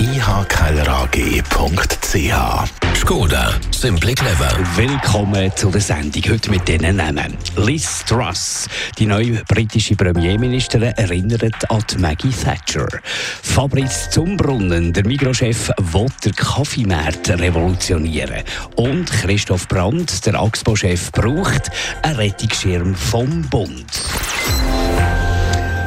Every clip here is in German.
ihkellerag.ch Skoda, simply clever. Willkommen zu der Sendung. Heute mit diesen Namen. Liz Truss, die neue britische Premierministerin, erinnert an Maggie Thatcher. Fabrice Zumbrunnen, der Mikrochef, will den Kaffeemarkt revolutionieren. Und Christoph Brandt, der Axpo-Chef, braucht einen Rettungsschirm vom Bund.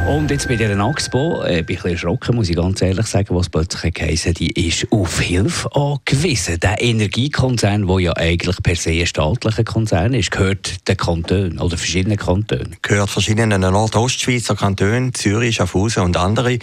Und jetzt bei dieser Axpo, äh, bin ich ein erschrocken, muss ich ganz ehrlich sagen, was plötzlich geheißen die ist auf Hilfe angewiesen. Der Energiekonzern, der ja eigentlich per se ein staatlicher Konzern ist, gehört den Kantonen oder verschiedenen Kantonen. Gehört verschiedenen Nordostschweizer Kantonen, Zürich, Schaffhausen und andere.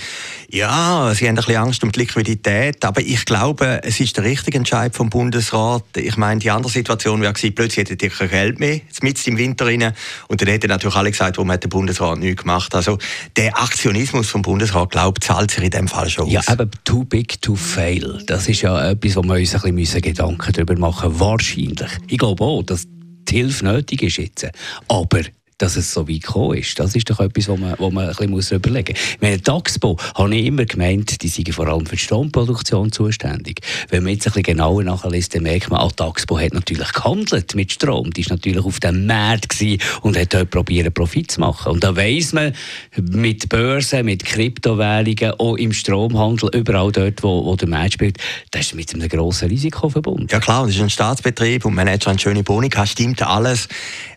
Ja, sie haben ein bisschen Angst um die Liquidität, aber ich glaube, es ist der richtige Entscheid vom Bundesrat. Ich meine, die andere Situation wäre gewesen, plötzlich hätte ihr kein Geld mehr, mitten im Winter rein, und dann hätten natürlich alle gesagt, warum hat der Bundesrat nichts gemacht. Also der Aktionismus vom Bundesrat, glaubt, zahlt sich in dem Fall schon aus. Ja, aber too big to fail. Das ist ja etwas, wo wir uns ein bisschen Gedanken darüber machen müssen. Wahrscheinlich. Ich glaube auch, dass die Hilfe nötig ist jetzt. Aber dass es so weit gekommen ist. Das ist doch etwas, wo man, wo man ein bisschen muss überlegen muss. Meine Taxpo habe ich immer gemeint, die sind vor allem für die Stromproduktion zuständig. Wenn man jetzt ein bisschen genauer nachliest, dann merkt man, ah, Taxpo hat natürlich gehandelt mit Strom. Die war natürlich auf dem Markt und hat dort probiert, Profit zu machen. Und da weiss man, mit Börsen, mit Kryptowährungen, auch im Stromhandel, überall dort, wo, wo der Markt spielt, das ist mit einem grossen Risiko verbunden. Ja klar, das ist ein Staatsbetrieb und man hat schon eine schöne Bonika, stimmt alles.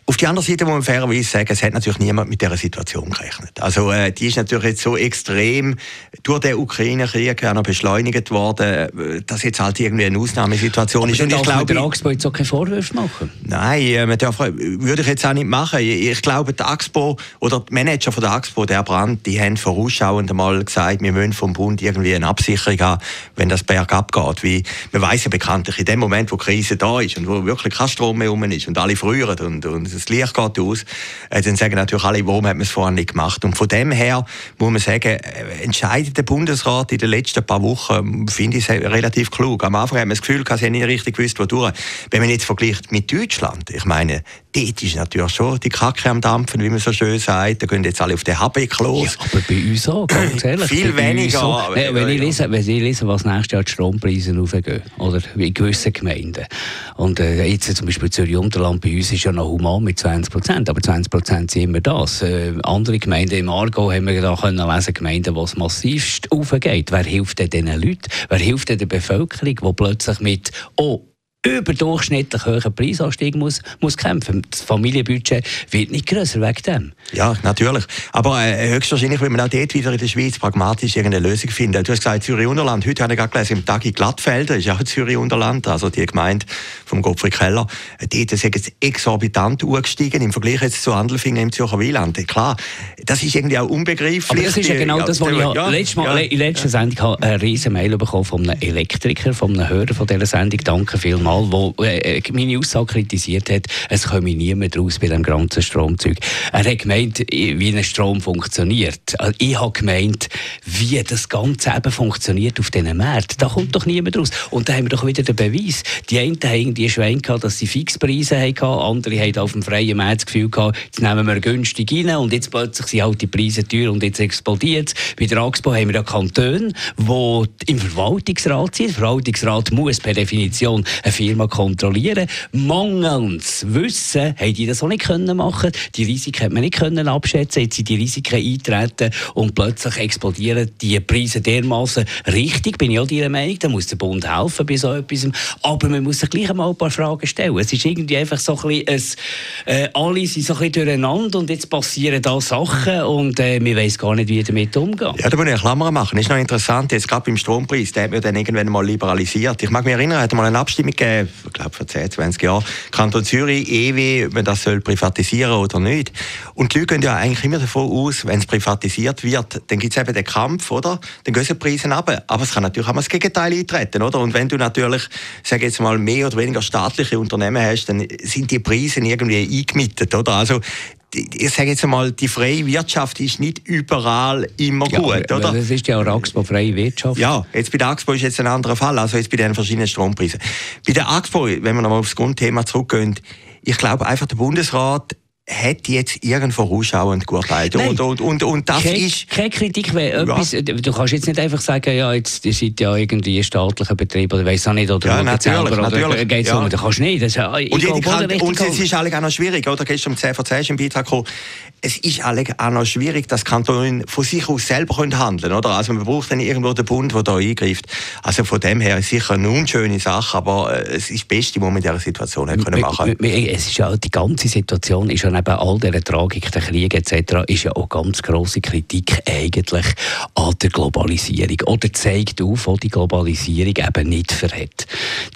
Auf der anderen Seite muss man fairerweise sagen, es hat natürlich niemand mit dieser Situation gerechnet. Also äh, die ist natürlich jetzt so extrem durch den Ukraine-Krieg noch beschleunigt worden, äh, dass jetzt halt irgendwie eine Ausnahmesituation Aber ist. Und ich glaube, der Axpo jetzt auch keine Vorwürfe machen? Nein, äh, man darf, würde ich jetzt auch nicht machen. Ich, ich glaube, der Axpo oder die Manager von der Axpo, der Brand, die haben vorausschauend einmal gesagt, wir müssen vom Bund irgendwie eine Absicherung haben, wenn das bergab geht. Wie, man weiß ja bekanntlich, in dem Moment, wo die Krise da ist und wo wirklich kein Strom mehr rum ist und alle frieren und, und das Licht geht aus, äh, dann sagen natürlich alle, warum hat man es vorher nicht gemacht. Und von dem her muss man sagen, äh, entscheidet der Bundesrat in den letzten paar Wochen, finde ich es relativ klug. Am Anfang hat man das Gefühl, dass sie nicht richtig gewusst, wodurch. Wenn man jetzt vergleicht mit Deutschland, ich meine, dort ist natürlich schon die Kacke am Dampfen, wie man so schön sagt. Da gehen jetzt alle auf den Habeck los. Ja, aber bei uns auch, ganz ehrlich. Viel weniger. So. Ja, wenn, ich lese, wenn ich lese, was nächstes Jahr die Strompreise raufgehen, oder in gewissen Gemeinden. Und äh, jetzt zum Beispiel Zürich-Unterland, bei uns ist ja noch human mit 20 Prozent, aber 20 Prozent sind immer das. Äh, andere Gemeinden im Aargau haben wir da können lesen, Gemeinden, wo es massivst aufgeht. Wer hilft denn diesen Leuten? Wer hilft denn der Bevölkerung, die plötzlich mit «Oh, überdurchschnittlich hohen Preisanstieg muss, muss kämpfen. Das Familienbudget wird nicht größer wegen dem. Ja, natürlich. Aber äh, höchstwahrscheinlich will man auch dort wieder in der Schweiz pragmatisch irgendeine Lösung finden. Du hast gesagt, Zürich-Unterland. Heute habe ich gerade gelesen, im Tag in Glattfelder ist auch Zürich-Unterland, also die Gemeinde vom Gottfried Keller. Dort ist es exorbitant angestiegen im Vergleich jetzt zu Andelfingen im Zürcher Wieland. Klar, das ist irgendwie auch unbegreiflich. Aber das ist ja genau das, was ich ja, letztes Mal, ja, in letzter ja. Sendung eine riesen Mail bekommen von einem Elektriker, von einem Hörer von dieser Sendung. Danke vielmals Mal, der äh, meine Aussage kritisiert hat, es komme niemand raus bei dem ganzen Stromzeug. Er hat gemeint, wie ein Strom funktioniert. Also ich habe gemeint, wie das Ganze eben funktioniert auf diesen Märkten. Da kommt doch niemand raus. Und da haben wir doch wieder den Beweis. Die einen haben irgendwie Schwein gehabt, dass sie Fixpreise hatten, andere haben auf dem freien Markt das Gefühl gehabt, jetzt nehmen wir günstig rein und jetzt plötzlich sind halt die Preise teuer und jetzt explodiert es. Bei der AXPO haben wir ja Kantone, die im Verwaltungsrat sind. Der Verwaltungsrat muss per Definition eine Firma kontrollieren. Mangels Wissen haben die das auch nicht können machen. Die Risiken hat man nicht können abschätzen. Jetzt sind die Risiken eintreten und plötzlich explodieren die Preise dermaßen richtig. Bin ich auch Ihrer Meinung. Da muss der Bund helfen bei so etwas. Aber man muss sich gleich einmal ein paar Fragen stellen. Es ist irgendwie einfach so ein bisschen, äh, alle sind so ein bisschen durcheinander und jetzt passieren da Sachen und äh, wir wissen gar nicht, wie damit umgehen. Ja, da muss ich eine Klammer machen. Das ist noch interessant. Jetzt gerade beim Strompreis, der hat mir dann irgendwann mal liberalisiert. Ich mag mich erinnern, hat mal eine Abstimmung gegeben ich glaube vor 10, 20 Jahren, Kanton Zürich, EW, ob man das soll privatisieren oder nicht. Und die Leute gehen ja eigentlich immer davon aus, wenn es privatisiert wird, dann gibt es eben den Kampf, oder? Dann gehen die Preise runter. Aber es kann natürlich auch mal das Gegenteil eintreten, oder? Und wenn du natürlich, sage jetzt mal, mehr oder weniger staatliche Unternehmen hast, dann sind die Preise irgendwie eingemietet, oder? Also ich sage jetzt einmal, die freie Wirtschaft ist nicht überall immer ja, gut, oder? Das ist ja auch Axpo freie Wirtschaft. Ja, jetzt bei der Axpo ist jetzt ein anderer Fall, also jetzt bei den verschiedenen Strompreisen. Bei der Axpo, wenn wir nochmal aufs Grundthema zurückgehen, ich glaube einfach, der Bundesrat hat jetzt irgend vorausschauend geurteilt. Und, und, und, und das keine, ist... Keine Kritik, weil ja. du kannst jetzt nicht einfach sagen, ja, jetzt ihr seid ja irgendwie staatlicher Betrieb oder weiss auch nicht, oder ja, natürlich, selber, natürlich. geht's ja. um, das kannst du nicht. Das, und, ich kann, und es ist eigentlich auch noch schwierig, oder? Gestern um 10 vor 10 ist im Beitrag gekommen, es ist auch noch schwierig, dass Kantone von sich aus selber handeln können, oder? Also man braucht dann irgendwo den Bund, der da eingreift. Also von dem her ist sicher eine unschöne Sache, aber äh, es ist das Beste, was man in dieser Situation hat können machen Es ist ja, die ganze Situation ist ja neben all dieser Tragik, der Krieg etc., ist ja auch ganz grosse Kritik eigentlich an der Globalisierung. Oder zeigt auf, wo die Globalisierung eben nicht verhält.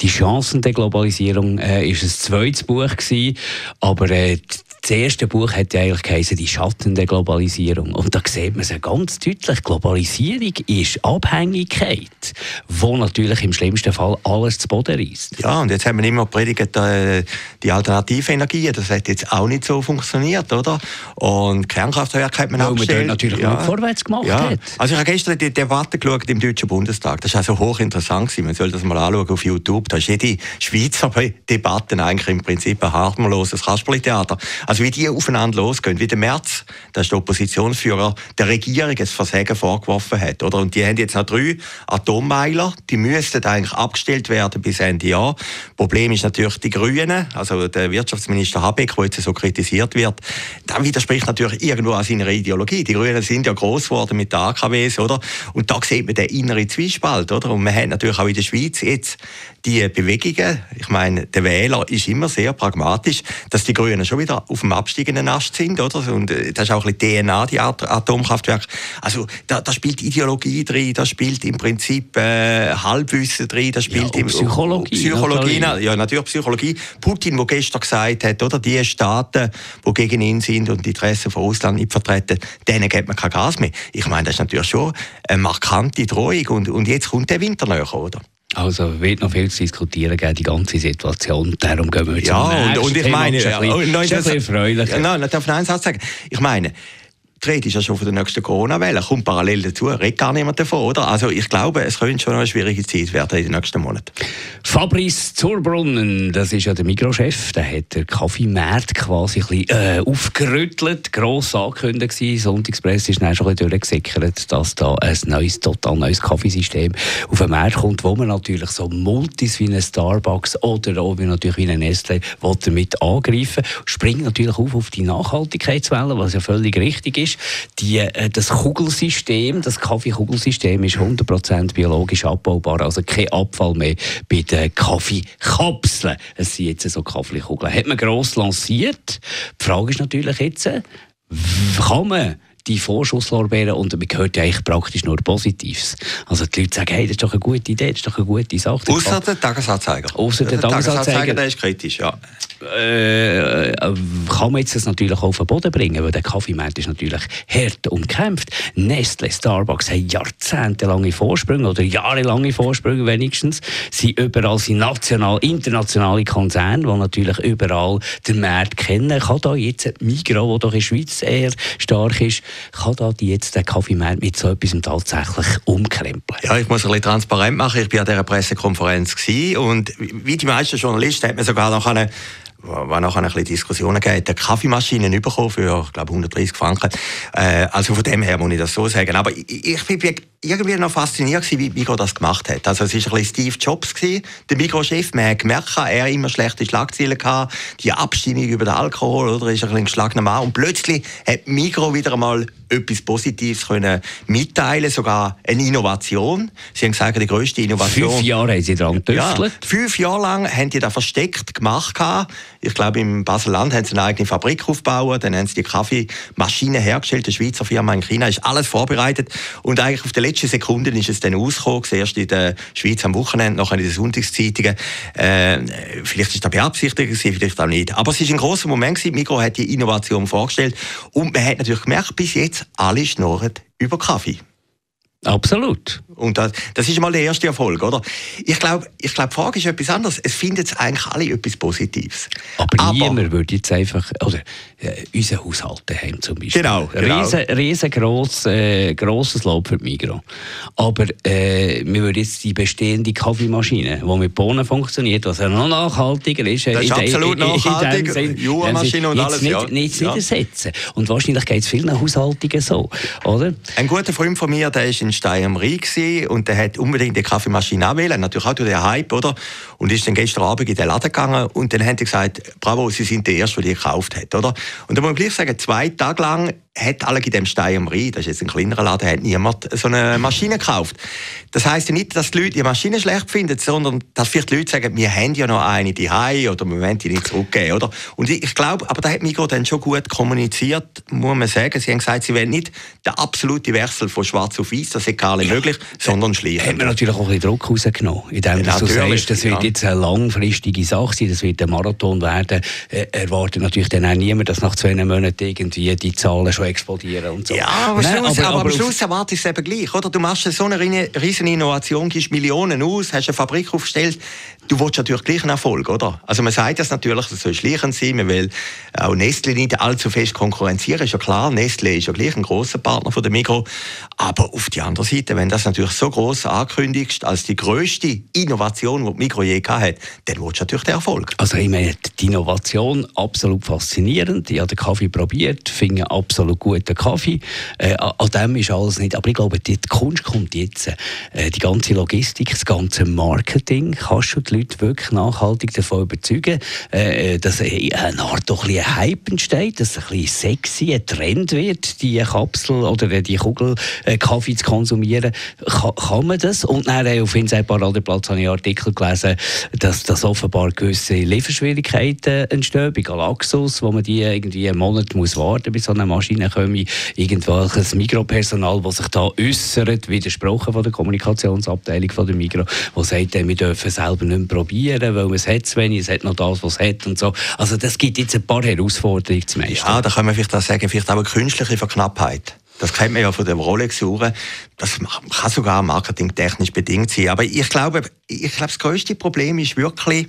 Die Chancen der Globalisierung äh, ist ein zweites Buch gewesen, aber äh, das erste Buch hat ja eigentlich geheißen, die Schatten der Globalisierung. Und da sieht man es ganz deutlich. Globalisierung ist Abhängigkeit, wo natürlich im schlimmsten Fall alles zu Boden reißt. Ja, und jetzt haben wir immer predigt, äh, die alternative Energie. Das hat jetzt auch nicht so funktioniert, oder? Und Kernkraftwerke hat man Weil abgestellt. man natürlich ja. vorwärts gemacht ja. hat. Also ich habe gestern die Debatte geschaut im Deutschen Bundestag. Das war also hochinteressant. Man soll das mal anschauen auf YouTube. Da ist jede Schweizer Debatte eigentlich im Prinzip ein harmloses Kasperli-Theater. Also also wie die aufeinander losgehen, wie der März, das ist der Oppositionsführer, der Regierung ein Versagen vorgeworfen hat. Oder? Und die haben jetzt noch drei Atommeiler, die müssten eigentlich abgestellt werden bis Ende Jahr. Problem ist natürlich die Grünen, also der Wirtschaftsminister Habeck, der jetzt so kritisiert wird, dann widerspricht natürlich irgendwo an seiner Ideologie. Die Grünen sind ja groß geworden mit den AKWs, oder? Und da sieht man den inneren Zwiespalt, oder? Und man hat natürlich auch in der Schweiz jetzt die Bewegungen. Ich meine, der Wähler ist immer sehr pragmatisch, dass die Grünen schon wieder auf dem absteigenden Ast sind, oder? Und äh, das ist auch ein bisschen DNA, die Atomkraftwerke. Also da, da spielt Ideologie drin, da spielt im Prinzip äh, Halbwissen drin, da spielt ja, im, Psychologie. Psychologie, natürlich. ja natürlich Psychologie. Putin, der gestern gesagt hat, oder die Staaten, die gegen ihn sind und die Interessen von Russland nicht vertreten, denen gibt man kein Gas mehr. Ich meine, das ist natürlich schon eine markante Drohung und, und jetzt kommt der Winter näher, oder? Also wird noch viel zu diskutieren geben, die ganze Situation. Darum gehen wir jetzt Ja, und, und ich meine, ja, und, und, und, das, erfreulich. Ja, nein, darf ich einen Satz sagen? Ich meine, die Rede ist ja schon von der nächsten Corona-Welle, kommt parallel dazu, redet gar niemand davon, oder? Also ich glaube, es könnte schon eine schwierige Zeit werden in den nächsten Monaten. Fabrice Zurbrunnen, das ist ja der Mikrochef, der hat den Kaffeemarkt quasi ein bisschen, äh, aufgerüttelt, gross angekündigt gewesen. Sonntagspresse ist dann schon ein bisschen durchgesickert, dass da ein neues, total neues Kaffeesystem auf den Markt kommt, wo man natürlich so Multis wie ein Starbucks oder auch wie natürlich wie ein Nestle damit angreifen springt natürlich auf auf die Nachhaltigkeitswelle, was ja völlig richtig ist. Die, äh, das Kugelsystem, das Kaffeekugelsystem ist 100% biologisch abbaubar, also kein Abfall mehr bei den Kaffeekapseln. Es sind jetzt so Kaffeekugeln. Hat man gross lanciert. Die Frage ist natürlich jetzt, kann man die Vorschusslorbeeren und man hört ja eigentlich praktisch nur Positives. Also die Leute sagen, hey, das ist doch eine gute Idee, das ist doch eine gute Sache. Außer der Tagesanzeiger. Außer der, der Tagesanzeiger. Tagesanzeiger, der ist kritisch, ja. Äh, kann man jetzt das natürlich auch auf den Boden bringen, weil der Kaffeemarkt ist natürlich hart umkämpft. Nestle, Starbucks haben jahrzehntelange Vorsprünge oder jahrelange Vorsprünge wenigstens. Sie überall sind national, internationale Konzerne, die natürlich überall den Markt kennen. Kann da jetzt Migros, wo doch in der Schweiz eher stark ist, kann da die jetzt den Kaffeemarkt mit so etwas tatsächlich umkrempeln? Ja, ich muss ein bisschen transparent machen. Ich war an dieser Pressekonferenz und wie die meisten Journalisten hat man sogar noch eine war nachher ein bisschen Diskussionen gegeben, eine Kaffeemaschine bekommen für, ich glaube, 130 Franken. Äh, also von dem her muss ich das so sagen. Aber ich, bin irgendwie noch fasziniert wie Migros das gemacht hat. Also es war ein bisschen Steve Jobs gewesen, der Migros-Chef. Man hat gemerkt, er immer schlechte Schlagzeilen gehabt, die Abstimmung über den Alkohol, oder, ist ein bisschen geschlagener Mann. Und plötzlich hat Migros wieder einmal etwas Positives können mitteilen, sogar eine Innovation. Sie haben gesagt, die grösste Innovation. Fünf Jahre haben sie daran getüftelt. Ja, fünf Jahre lang haben die das versteckt gemacht. Ich glaube, im Basel-Land haben sie eine eigene Fabrik aufgebaut, dann haben sie die Kaffeemaschine hergestellt, die Schweizer Firma in China ist alles vorbereitet und eigentlich auf den letzten Sekunden ist es dann ausgekommen, erst in der Schweiz am Wochenende, nachher in den Sonntagszeitungen. Äh, vielleicht ist das beabsichtigt, vielleicht auch nicht. Aber es ist ein großer Moment gewesen. Migros hat die Innovation vorgestellt und man hat natürlich gemerkt, bis jetzt alle schnurren über Kaffee. Absolut. Und das, das ist mal der erste Erfolg, oder? Ich glaube, ich glaub, die Frage ist etwas anderes. Es finden eigentlich alle etwas Positives. Aber, Aber niemand würde jetzt einfach, oder äh, unser Haushalt daheim zum Beispiel. Genau. genau. Riesen, riesengroß, äh, grosses Lob für die Migros. Aber äh, wir würden jetzt die bestehende Kaffeemaschine, die mit Bohnen funktioniert, was ja noch nachhaltiger ist. Das ist absolut in, nachhaltig. Juwa-Maschine und alles, nicht, ja. Nicht, ja. ersetzen. Und wahrscheinlich geht es vielen Haushaltungen so, oder? Ein guter Freund von mir, der ist in Stein am Rhein und der hat unbedingt die Kaffeemaschine anwählen, natürlich auch durch den Hype, oder? Und ist dann gestern Abend in den Laden gegangen und dann haben die gesagt, bravo, Sie sind der Erste, der die gekauft hat, oder? Und da muss gleich sagen, zwei Tage lang hat alle in dem Stein am Rhein, das ist jetzt ein kleinerer Laden, hat niemand so eine Maschine gekauft. Das heisst ja nicht, dass die Leute die Maschine schlecht finden, sondern dass vielleicht die Leute sagen, wir haben ja noch eine die oder wir wollen die nicht zurückgeben, oder? Und ich, glaube, aber da hat Migros dann schon gut kommuniziert, muss man sagen. Sie haben gesagt, sie wollen nicht den absoluten Wechsel von schwarz auf weiß, das ist gar nicht möglich, sondern schlichten. Hat man natürlich auch ein bisschen Druck rausgenommen, indem ja, du sagst, das wird ja. jetzt eine langfristige Sache sein, das wird ein Marathon werden. Er äh, erwartet natürlich dann auch niemand, dass nach zwei Monaten irgendwie die Zahlen schon explodieren und so. Ja, aber, Nein, Schluss, aber, aber, aber am Schluss erwartest du es eben gleich, oder? Du machst so eine riesen Innovation, gibst Millionen aus, hast eine Fabrik aufgestellt, du willst natürlich gleich einen Erfolg, oder? Also man sagt das natürlich, es soll schleichend sein, man will auch Nestle nicht allzu fest konkurrenzieren, ist ja klar, Nestle ist ja gleich ein großer Partner von der Migros, aber auf die andere Seite, wenn das natürlich so groß ankündigst, als die größte Innovation, die die Migros je hat, dann willst du natürlich den Erfolg. Also ich meine, die Innovation absolut faszinierend, ich habe den Kaffee probiert, finde absolut guten Kaffee, äh, an dem ist alles nicht, aber ich glaube, die Kunst kommt jetzt, äh, die ganze Logistik, das ganze Marketing, kannst du die Leute wirklich nachhaltig davon überzeugen, äh, dass eine Art doch ein, Hype entsteht, dass es ein bisschen sexy, ein Trend wird, die Kapsel oder die Kugel äh, Kaffee zu konsumieren. Kann, kann man das? Und dann auf Inside Paradeplatz habe ich Artikel gelesen, dass, dass offenbar gewisse Lieferschwierigkeiten entstehen bei Galaxus, wo man die irgendwie einen Monat muss warten bis so eine Maschine komme. Irgendwelches Mikropersonal, das sich da äußert, widersprochen von der Kommunikationsabteilung von der Migro, wo sagt, wir dürfen selber nicht mehr probieren, weil es hat zu wenig, es hat noch das, was es hat und so. Also das gibt jetzt ein paar Herausforderungen zum meisten. Ja, da können wir vielleicht auch sagen, vielleicht auch eine künstliche Verknappheit. Das kennt man ja von den Rolex-Uhren. Das kann sogar marketingtechnisch bedingt sein. Aber ich glaube, ich glaube, das größte Problem ist wirklich,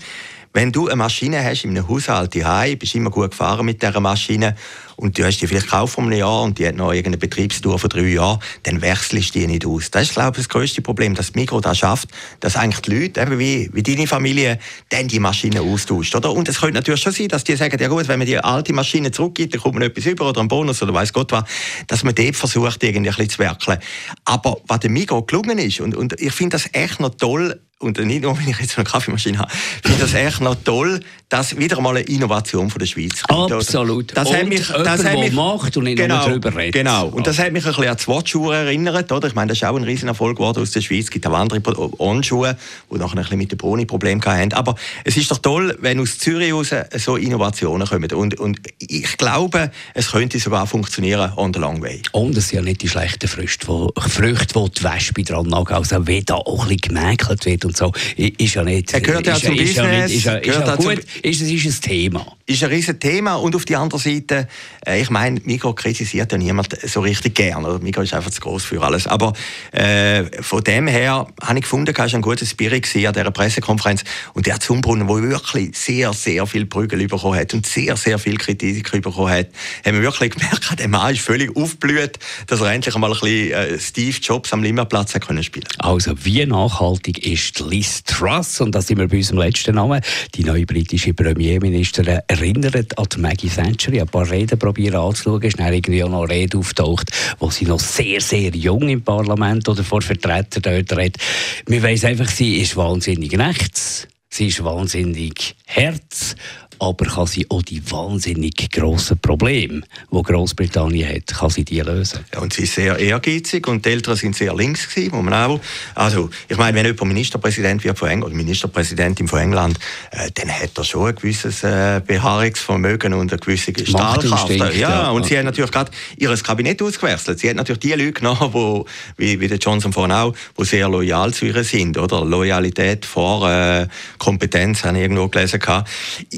wenn du eine Maschine hast in einem Haushalt, die bist immer gut gefahren mit dieser Maschine und du hast die vielleicht gekauft vor einem Jahr und die hat noch irgendeine Betriebstour von drei Jahren, dann wechselst du die nicht aus. Das ist, glaube ich, das größte Problem, dass Mikro das schafft, dass eigentlich die Leute, eben wie, wie deine Familie, dann die Maschine austauscht. Oder? Und es könnte natürlich schon sein, dass die sagen, ja gut, wenn man die alte Maschine zurückgibt, dann kommt man etwas über oder einen Bonus oder weiß Gott was, dass man dort versucht, irgendwie ein bisschen zu werkeln. Aber was dem Mikro gelungen ist, und, und ich finde das echt noch toll, und nicht nur, wenn ich jetzt eine Kaffeemaschine habe, finde das echt noch toll, dass wieder mal eine Innovation von der Schweiz kommt. Absolut. Das und hat mich, das hat mich, macht und nicht genau, nur darüber redet. Genau. Und das hat mich ein bisschen an die Watch-Schuhe erinnert. Oder? Ich meine, das ist auch ein Riesenerfolg geworden aus der Schweiz. Es gibt auch andere On-Schuhe, die nachher ein bisschen mit dem Broni Problem hatten. Aber es ist doch toll, wenn aus Zürich raus so Innovationen kommen. Und, und ich glaube, es könnte sogar funktionieren on the long way. Und es sind ja nicht die schlechten Früchte, wo, Früchte, wo die Wespe dran nagt. Also wenn da auch ein bisschen gemäkelt wird und so, ist ja nicht... Er gehört ja ist, zum ist Business. Ja nicht, ist ja, ist ja gut, ist, ist ein Thema. Ist ein riesiges Thema. Und auf der anderen Seite, äh, ich meine, Mikro kritisiert ja niemand so richtig gern. Mikro ist einfach zu groß für alles. Aber äh, von dem her habe ich gefunden, war ein guter Spirit an dieser Pressekonferenz. Und der Zumbrunnen, der wirklich sehr, sehr viel Prügel bekommen hat und sehr, sehr viel Kritik bekommen hat, haben wir wirklich gemerkt, der Mann ist völlig aufgeblüht, dass er endlich einmal ein bisschen äh, Steve Jobs am Limmerplatz können spielen Also, wie nachhaltig ist Liz Truss? Und da sind wir bei unserem letzten Namen. Die neue britische Premierministerin erinnert an die Maggie Thatcher. Ich habe ein paar Reden probieren anzuschauen. Ist dann irgendwie auch noch eine Rede auftaucht, wo sie noch sehr, sehr jung im Parlament oder vor Vertretern dort redet. Wir weiss einfach, sie ist wahnsinnig rechts. Sie ist wahnsinnig Herz aber kann sie auch die wahnsinnig grossen Probleme, die Großbritannien hat, kann sie die lösen. Ja, und sie ist sehr ehrgeizig und die Eltern sind sehr links gewesen, wo man auch, also ich meine, wenn jemand Ministerpräsident wird von England oder Ministerpräsidentin von England, äh, dann hat er schon ein gewisses äh, Beharrungsvermögen und eine gewisse Stahlkraft. Ja, ja, und sie hat natürlich gerade ihr Kabinett ausgewechselt. Sie hat natürlich die Leute genommen, wo, wie, wie der Johnson vorhin auch, die sehr loyal zu ihr sind, oder? Loyalität vor äh, Kompetenz, habe ich irgendwo gelesen.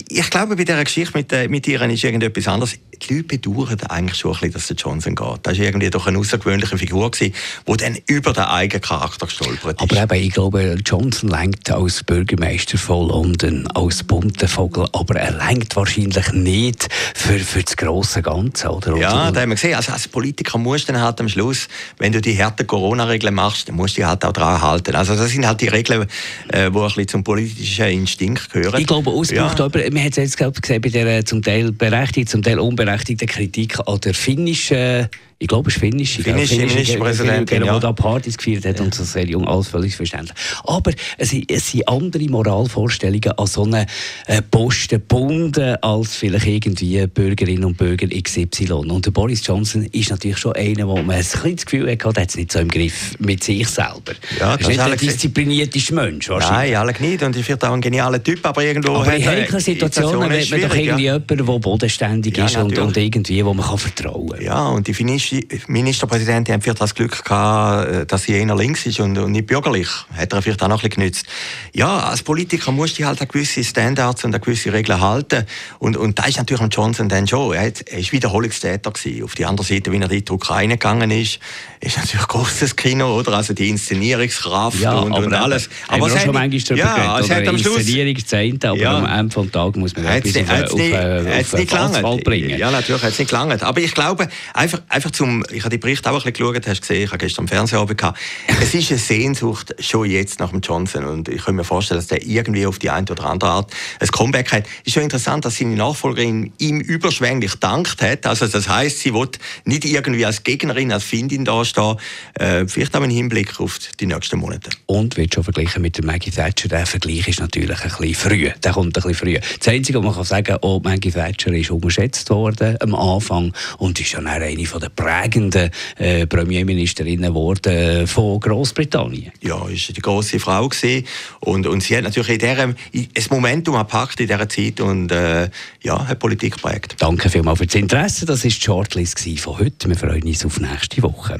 Ich ich glaube, bei dieser Geschichte mit, äh, mit ihr ist irgendetwas anderes. Die Leute bedauern eigentlich schon ein bisschen, dass der Johnson geht. Das war irgendwie doch eine außergewöhnliche Figur, die dann über den eigenen Charakter gestolpert ist. Aber eben, ich glaube, Johnson lenkt als Bürgermeister von London, als bunter Vogel, aber er lenkt wahrscheinlich nicht für, für das grosse Ganze, oder? Ja, da haben wir gesehen. Also als Politiker musst du dann halt am Schluss, wenn du die harten Corona-Regeln machst, dann musst du dich halt auch daran halten. Also das sind halt die Regeln, äh, die ein bisschen zum politischen Instinkt gehören. Ich glaube, ausgebraucht, ja. aber man hat jetzt gesehen bei der zum Teil berechtigten, zum Teil unberechtigten Kritik an der finnischen ich glaube, es ist finnische, finnische, finnische, finnische Präsidentin, der, ja. da Partys gefeiert hat ja. und so sehr jung, alles völlig verständlich. Aber es, es sind andere Moralvorstellungen an so einen äh, Posten gebunden als vielleicht irgendwie Bürgerinnen und Bürger XY. Und der Boris Johnson ist natürlich schon einer, wo man ein das Gefühl hat, er hat es nicht so im Griff mit sich selber. Ja, das ist nicht ein disziplinierter Mensch wahrscheinlich. Nein, alle nicht. Und ich finde auch ein genialer Typ, aber irgendwo... Aber in heiklen Situationen wird man doch irgendwie ja. jemanden, der bodenständig ist und, und, irgendwie, wo man kann vertrauen kann. Ja, und die finnische Ministerpräsidentin hat vielleicht das Glück gehabt, äh, dass sie eher links ist und, nicht bürgerlich. Hat er vielleicht auch noch ein bisschen genützt. Ja, als Politiker musst du halt an gewisse Standards und an gewisse Regeln halten. Und, und da ist natürlich Johnson dann schon. Er, hat, ist Wiederholungstäter gewesen. Auf die andere Seite, wie er in die Ukraine gegangen ist, ist natürlich großes Kino, oder? Also die Inszenierungskraft ja, und, und alles. Aber es schon manchmal ja, es hat am Schluss, Inszenierung aber ja, am Ende des Tages muss man etwas auf, auf, auf, auf, auf Asphalt bringen. Ja, natürlich hat es nicht gelangt. Aber ich glaube, einfach, einfach zum, ich habe die Berichte auch ein bisschen geschaut, hast gesehen, ich habe gestern am Fernsehen gehabt. Es ist eine Sehnsucht schon jetzt nach dem Johnson und ich kann mir vorstellen, dass der irgendwie auf die eine oder andere Art ein Comeback hat. Es ist schon interessant, dass seine Nachfolgerin ihm überschwänglich dankt hat. Also das heißt, sie wird nicht irgendwie als Gegnerin, als Findin dastehen, äh, vielleicht auch im Hinblick auf die nächsten Monate. Und wird schon verglichen mit der Maggie Thatcher. Der Vergleich ist natürlich ein bisschen früh. Der kommt ein bisschen früh. Das Einzige, was man kann sagen, oh, Maggie Thatcher ist unterschätzt worden am Anfang und ist schon eine der prägenden äh, Premierministerinnen geworden äh, von Großbritannien. Ja, ist die große Frau gewesen. und und sie hat natürlich in diesem ein Momentum gepackt in dieser Zeit und äh, ja, hat Politik geprägt. Danke vielmals für das Interesse. Das war die Shortlist von heute. Wir freuen uns auf nächste Woche.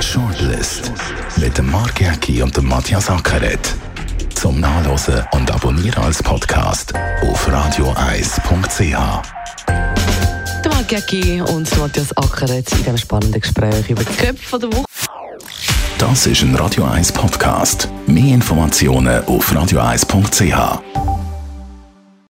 Shortlist mit dem Mark Jäcki und dem Matthias Ackeret. Zum Nachlesen und Abonnieren als Podcast auf radioeis.ch. Gecki und Matthias Ackeret in diesem spannenden Gespräch über die Köpfe der Woche. Das ist ein Radio 1 Podcast. Mehr Informationen auf radioeis.ch.